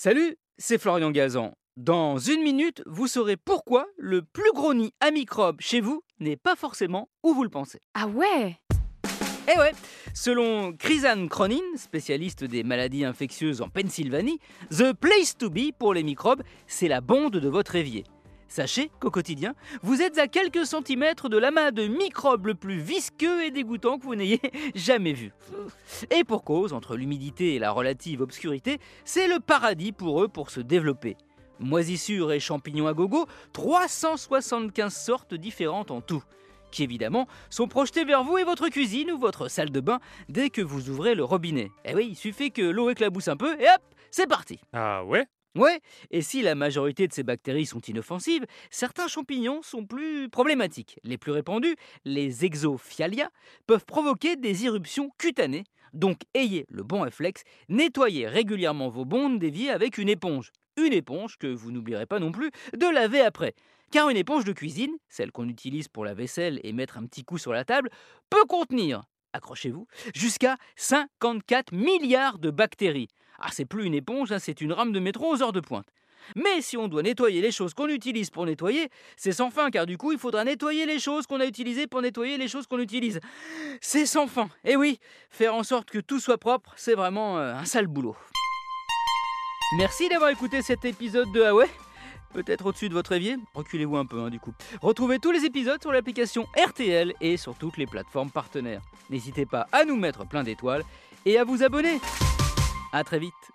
Salut, c'est Florian Gazan. Dans une minute, vous saurez pourquoi le plus gros nid à microbes chez vous n'est pas forcément où vous le pensez. Ah ouais? Eh ouais, selon Krisan Cronin, spécialiste des maladies infectieuses en Pennsylvanie, the place to be pour les microbes, c'est la bonde de votre évier. Sachez qu'au quotidien, vous êtes à quelques centimètres de l'amas de microbes le plus visqueux et dégoûtant que vous n'ayez jamais vu. Et pour cause, entre l'humidité et la relative obscurité, c'est le paradis pour eux pour se développer. Moisissures et champignons à gogo, 375 sortes différentes en tout, qui évidemment sont projetées vers vous et votre cuisine ou votre salle de bain dès que vous ouvrez le robinet. Eh oui, il suffit que l'eau éclabousse un peu et hop, c'est parti Ah ouais? Ouais, et si la majorité de ces bactéries sont inoffensives, certains champignons sont plus problématiques. Les plus répandus, les exophialia, peuvent provoquer des irruptions cutanées. Donc ayez le bon réflexe, nettoyez régulièrement vos bondes d'évier avec une éponge. Une éponge que vous n'oublierez pas non plus de laver après. Car une éponge de cuisine, celle qu'on utilise pour la vaisselle et mettre un petit coup sur la table, peut contenir, accrochez-vous, jusqu'à 54 milliards de bactéries. Ah, c'est plus une éponge, hein, c'est une rame de métro aux heures de pointe. Mais si on doit nettoyer les choses qu'on utilise pour nettoyer, c'est sans fin, car du coup, il faudra nettoyer les choses qu'on a utilisées pour nettoyer les choses qu'on utilise. C'est sans fin. Et oui, faire en sorte que tout soit propre, c'est vraiment euh, un sale boulot. Merci d'avoir écouté cet épisode de Huawei. Peut-être au-dessus de votre évier, reculez-vous un peu hein, du coup. Retrouvez tous les épisodes sur l'application RTL et sur toutes les plateformes partenaires. N'hésitez pas à nous mettre plein d'étoiles et à vous abonner. A très vite